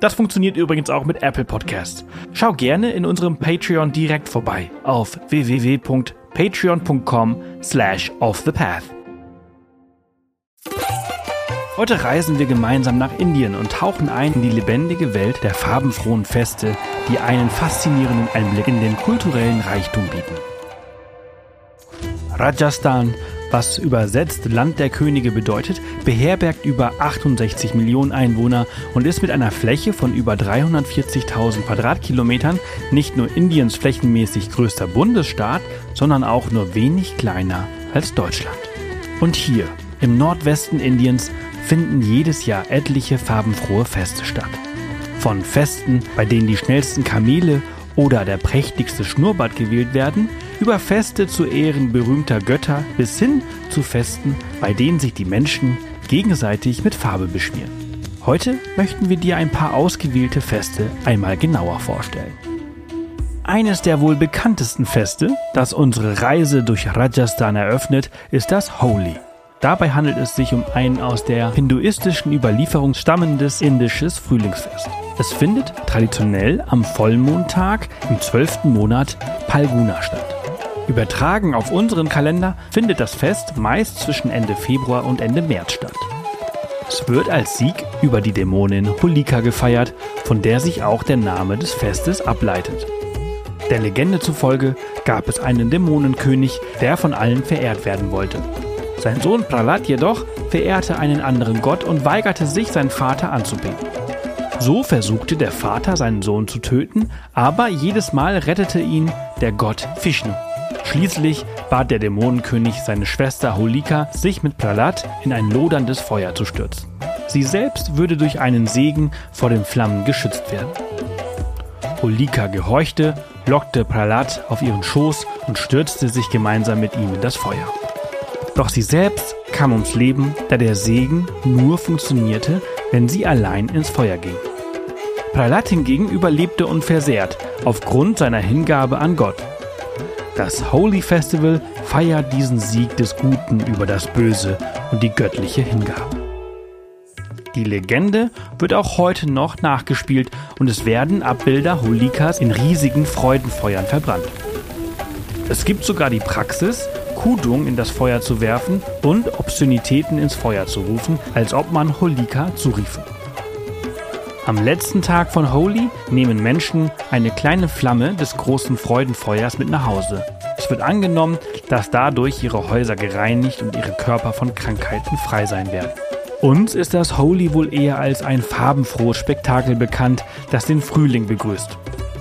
Das funktioniert übrigens auch mit Apple Podcasts. Schau gerne in unserem Patreon direkt vorbei auf www.patreon.com slash offthepath. Heute reisen wir gemeinsam nach Indien und tauchen ein in die lebendige Welt der farbenfrohen Feste, die einen faszinierenden Einblick in den kulturellen Reichtum bieten. Rajasthan, was übersetzt Land der Könige bedeutet, beherbergt über 68 Millionen Einwohner und ist mit einer Fläche von über 340.000 Quadratkilometern nicht nur Indiens flächenmäßig größter Bundesstaat, sondern auch nur wenig kleiner als Deutschland. Und hier, im Nordwesten Indiens, finden jedes Jahr etliche farbenfrohe Feste statt. Von Festen, bei denen die schnellsten Kamele oder der prächtigste Schnurrbart gewählt werden, über Feste zu Ehren berühmter Götter bis hin zu Festen, bei denen sich die Menschen gegenseitig mit Farbe beschmieren. Heute möchten wir dir ein paar ausgewählte Feste einmal genauer vorstellen. Eines der wohl bekanntesten Feste, das unsere Reise durch Rajasthan eröffnet, ist das Holi. Dabei handelt es sich um ein aus der hinduistischen Überlieferung stammendes indisches Frühlingsfest. Es findet traditionell am Vollmondtag im zwölften Monat Palguna statt. Übertragen auf unseren Kalender findet das Fest meist zwischen Ende Februar und Ende März statt. Es wird als Sieg über die Dämonin Holika gefeiert, von der sich auch der Name des Festes ableitet. Der Legende zufolge gab es einen Dämonenkönig, der von allen verehrt werden wollte. Sein Sohn Pralat jedoch verehrte einen anderen Gott und weigerte sich, seinen Vater anzubeten. So versuchte der Vater, seinen Sohn zu töten, aber jedes Mal rettete ihn der Gott Vishnu. Schließlich bat der Dämonenkönig seine Schwester Holika, sich mit Pralat in ein loderndes Feuer zu stürzen. Sie selbst würde durch einen Segen vor den Flammen geschützt werden. Holika gehorchte, lockte Pralat auf ihren Schoß und stürzte sich gemeinsam mit ihm in das Feuer. Doch sie selbst kam ums Leben, da der Segen nur funktionierte, wenn sie allein ins Feuer ging. Pralat hingegen überlebte unversehrt aufgrund seiner Hingabe an Gott. Das Holy Festival feiert diesen Sieg des Guten über das Böse und die göttliche Hingabe. Die Legende wird auch heute noch nachgespielt und es werden Abbilder Holikas in riesigen Freudenfeuern verbrannt. Es gibt sogar die Praxis, Kudung in das Feuer zu werfen und Obszönitäten ins Feuer zu rufen, als ob man Holika zuriefe. Am letzten Tag von Holy nehmen Menschen eine kleine Flamme des großen Freudenfeuers mit nach Hause. Es wird angenommen, dass dadurch ihre Häuser gereinigt und ihre Körper von Krankheiten frei sein werden. Uns ist das Holy wohl eher als ein farbenfrohes Spektakel bekannt, das den Frühling begrüßt.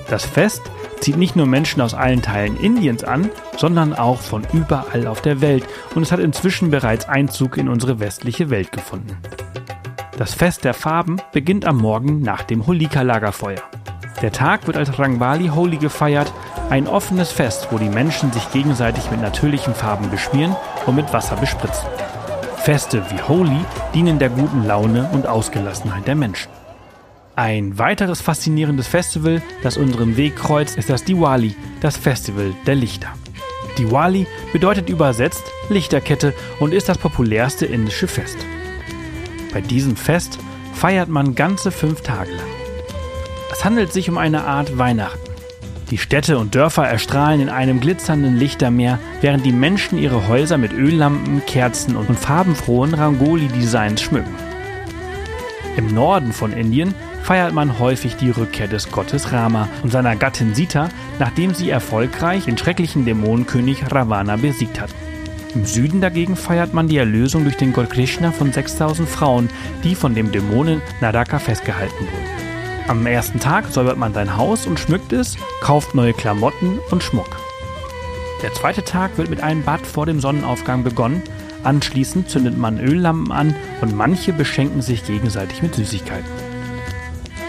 Das Fest zieht nicht nur Menschen aus allen Teilen Indiens an, sondern auch von überall auf der Welt und es hat inzwischen bereits Einzug in unsere westliche Welt gefunden. Das Fest der Farben beginnt am Morgen nach dem Holika-Lagerfeuer. Der Tag wird als Rangvali Holi gefeiert, ein offenes Fest, wo die Menschen sich gegenseitig mit natürlichen Farben beschmieren und mit Wasser bespritzen. Feste wie Holi dienen der guten Laune und Ausgelassenheit der Menschen. Ein weiteres faszinierendes Festival, das unseren Weg kreuzt, ist das Diwali, das Festival der Lichter. Diwali bedeutet übersetzt Lichterkette und ist das populärste indische Fest. Bei diesem Fest feiert man ganze fünf Tage lang. Es handelt sich um eine Art Weihnachten. Die Städte und Dörfer erstrahlen in einem glitzernden Lichtermeer, während die Menschen ihre Häuser mit Öllampen, Kerzen und farbenfrohen Rangoli-Designs schmücken. Im Norden von Indien feiert man häufig die Rückkehr des Gottes Rama und seiner Gattin Sita, nachdem sie erfolgreich den schrecklichen Dämonenkönig Ravana besiegt hatten. Im Süden dagegen feiert man die Erlösung durch den Gott Krishna von 6000 Frauen, die von dem Dämonen Naraka festgehalten wurden. Am ersten Tag säubert man sein Haus und schmückt es, kauft neue Klamotten und Schmuck. Der zweite Tag wird mit einem Bad vor dem Sonnenaufgang begonnen, anschließend zündet man Öllampen an und manche beschenken sich gegenseitig mit Süßigkeiten.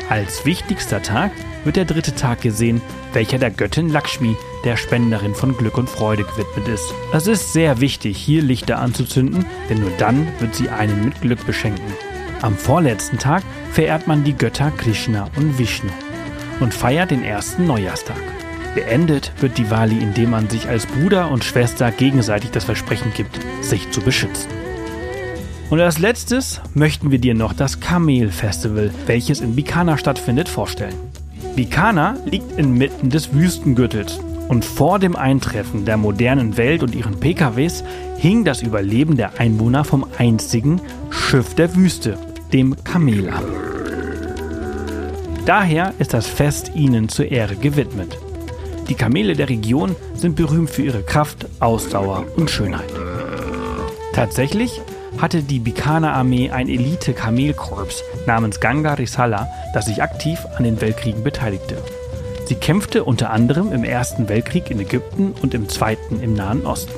Als wichtigster Tag wird der dritte Tag gesehen, welcher der Göttin Lakshmi, der Spenderin von Glück und Freude gewidmet ist. Es ist sehr wichtig, hier Lichter anzuzünden, denn nur dann wird sie einen mit Glück beschenken. Am vorletzten Tag verehrt man die Götter Krishna und Vishnu und feiert den ersten Neujahrstag. Beendet wird Diwali, indem man sich als Bruder und Schwester gegenseitig das Versprechen gibt, sich zu beschützen. Und als letztes möchten wir dir noch das Kamel Festival, welches in Bikana stattfindet, vorstellen. Bikana liegt inmitten des Wüstengürtels und vor dem Eintreffen der modernen Welt und ihren PKWs hing das Überleben der Einwohner vom einzigen Schiff der Wüste, dem Kamel ab. Daher ist das Fest ihnen zur Ehre gewidmet. Die Kamele der Region sind berühmt für ihre Kraft, Ausdauer und Schönheit. Tatsächlich hatte die Bikaner-Armee ein Elite-Kamelkorps namens Ganga Risala, das sich aktiv an den Weltkriegen beteiligte. Sie kämpfte unter anderem im Ersten Weltkrieg in Ägypten und im Zweiten im Nahen Osten.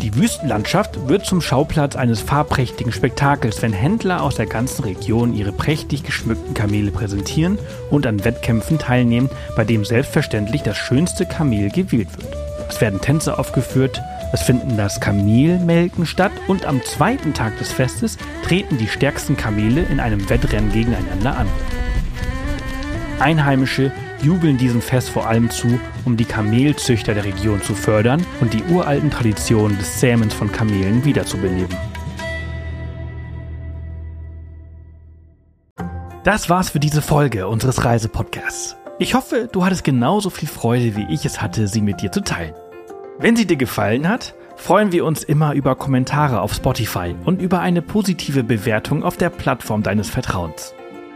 Die Wüstenlandschaft wird zum Schauplatz eines farbprächtigen Spektakels, wenn Händler aus der ganzen Region ihre prächtig geschmückten Kamele präsentieren und an Wettkämpfen teilnehmen, bei dem selbstverständlich das schönste Kamel gewählt wird. Es werden Tänze aufgeführt, es finden das Kamelmelken statt und am zweiten Tag des Festes treten die stärksten Kamele in einem Wettrennen gegeneinander an. Einheimische jubeln diesem Fest vor allem zu, um die Kamelzüchter der Region zu fördern und die uralten Traditionen des Zähmens von Kamelen wiederzubeleben. Das war's für diese Folge unseres Reisepodcasts. Ich hoffe, du hattest genauso viel Freude, wie ich es hatte, sie mit dir zu teilen. Wenn sie dir gefallen hat, freuen wir uns immer über Kommentare auf Spotify und über eine positive Bewertung auf der Plattform deines Vertrauens.